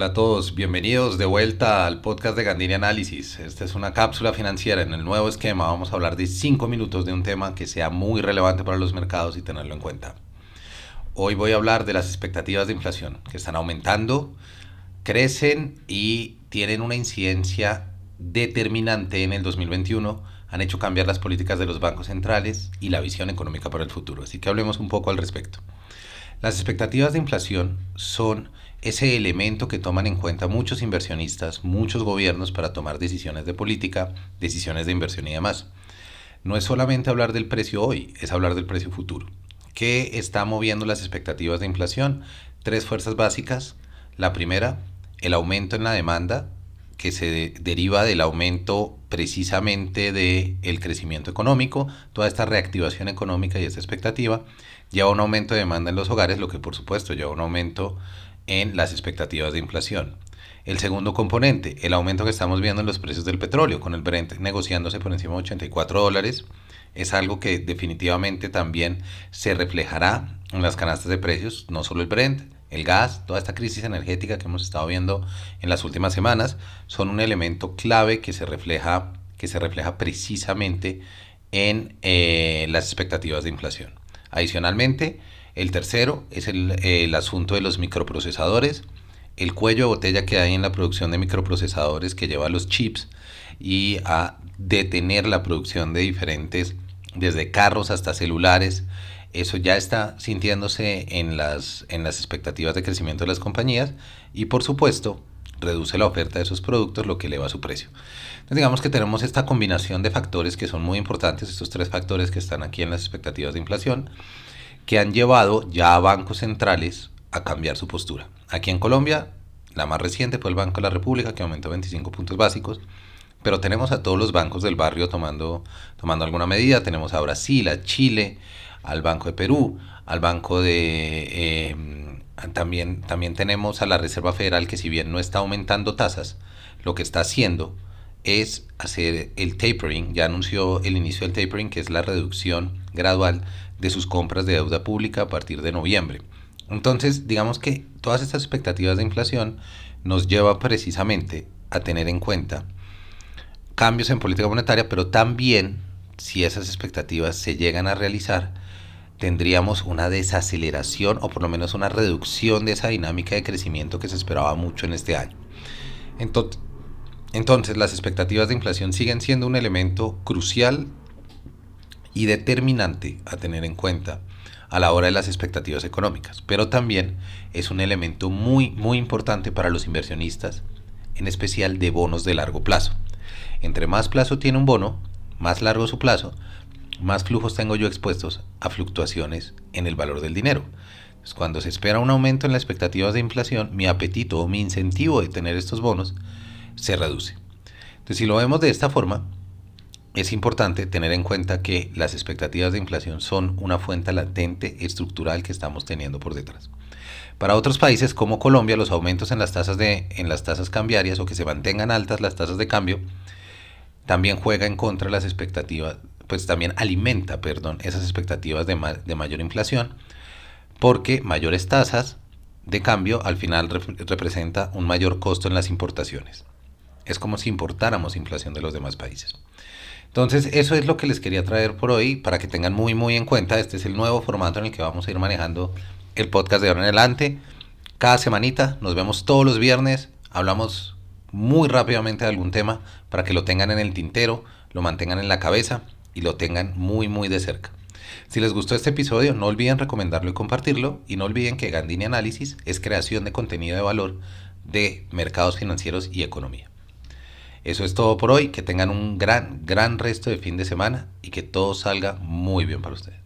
Hola a todos, bienvenidos de vuelta al podcast de Gandini Análisis. Esta es una cápsula financiera. En el nuevo esquema vamos a hablar de 5 minutos de un tema que sea muy relevante para los mercados y tenerlo en cuenta. Hoy voy a hablar de las expectativas de inflación, que están aumentando, crecen y tienen una incidencia determinante en el 2021. Han hecho cambiar las políticas de los bancos centrales y la visión económica para el futuro. Así que hablemos un poco al respecto. Las expectativas de inflación son ese elemento que toman en cuenta muchos inversionistas, muchos gobiernos para tomar decisiones de política, decisiones de inversión y demás. No es solamente hablar del precio hoy, es hablar del precio futuro. ¿Qué está moviendo las expectativas de inflación? Tres fuerzas básicas. La primera, el aumento en la demanda, que se deriva del aumento precisamente del crecimiento económico, toda esta reactivación económica y esta expectativa lleva un aumento de demanda en los hogares, lo que por supuesto lleva un aumento en las expectativas de inflación. El segundo componente, el aumento que estamos viendo en los precios del petróleo, con el Brent negociándose por encima de 84 dólares, es algo que definitivamente también se reflejará en las canastas de precios, no solo el Brent, el gas, toda esta crisis energética que hemos estado viendo en las últimas semanas, son un elemento clave que se refleja, que se refleja precisamente en eh, las expectativas de inflación. Adicionalmente, el tercero es el, asunto de los microprocesadores, el cuello de botella que hay en la producción de microprocesadores que lleva a los chips y a detener la producción de diferentes, desde carros hasta celulares, eso ya está sintiéndose en las, en las expectativas de crecimiento de las compañías y por supuesto reduce la oferta de esos productos, lo que eleva su precio. Entonces digamos que tenemos esta combinación de factores que son muy importantes, estos tres factores que están aquí en las expectativas de inflación, que han llevado ya a bancos centrales a cambiar su postura. Aquí en Colombia, la más reciente fue el Banco de la República, que aumentó 25 puntos básicos, pero tenemos a todos los bancos del barrio tomando, tomando alguna medida, tenemos a Brasil, a Chile, al Banco de Perú, al Banco de... Eh, también, también tenemos a la Reserva Federal que si bien no está aumentando tasas, lo que está haciendo es hacer el tapering, ya anunció el inicio del tapering, que es la reducción gradual de sus compras de deuda pública a partir de noviembre. Entonces, digamos que todas estas expectativas de inflación nos lleva precisamente a tener en cuenta cambios en política monetaria, pero también si esas expectativas se llegan a realizar, tendríamos una desaceleración o por lo menos una reducción de esa dinámica de crecimiento que se esperaba mucho en este año. Entonces, entonces las expectativas de inflación siguen siendo un elemento crucial y determinante a tener en cuenta a la hora de las expectativas económicas, pero también es un elemento muy muy importante para los inversionistas, en especial de bonos de largo plazo. Entre más plazo tiene un bono, más largo su plazo, más flujos tengo yo expuestos a fluctuaciones en el valor del dinero. cuando se espera un aumento en las expectativas de inflación, mi apetito o mi incentivo de tener estos bonos se reduce. Entonces, si lo vemos de esta forma, es importante tener en cuenta que las expectativas de inflación son una fuente latente estructural que estamos teniendo por detrás. Para otros países como Colombia, los aumentos en las tasas, de, en las tasas cambiarias o que se mantengan altas las tasas de cambio también juega en contra las expectativas pues también alimenta, perdón, esas expectativas de, de mayor inflación, porque mayores tasas de cambio al final representa un mayor costo en las importaciones. Es como si importáramos inflación de los demás países. Entonces, eso es lo que les quería traer por hoy para que tengan muy, muy en cuenta. Este es el nuevo formato en el que vamos a ir manejando el podcast de ahora en adelante. Cada semanita, nos vemos todos los viernes, hablamos muy rápidamente de algún tema para que lo tengan en el tintero, lo mantengan en la cabeza y lo tengan muy muy de cerca. Si les gustó este episodio, no olviden recomendarlo y compartirlo y no olviden que Gandini Análisis es creación de contenido de valor de mercados financieros y economía. Eso es todo por hoy, que tengan un gran, gran resto de fin de semana y que todo salga muy bien para ustedes.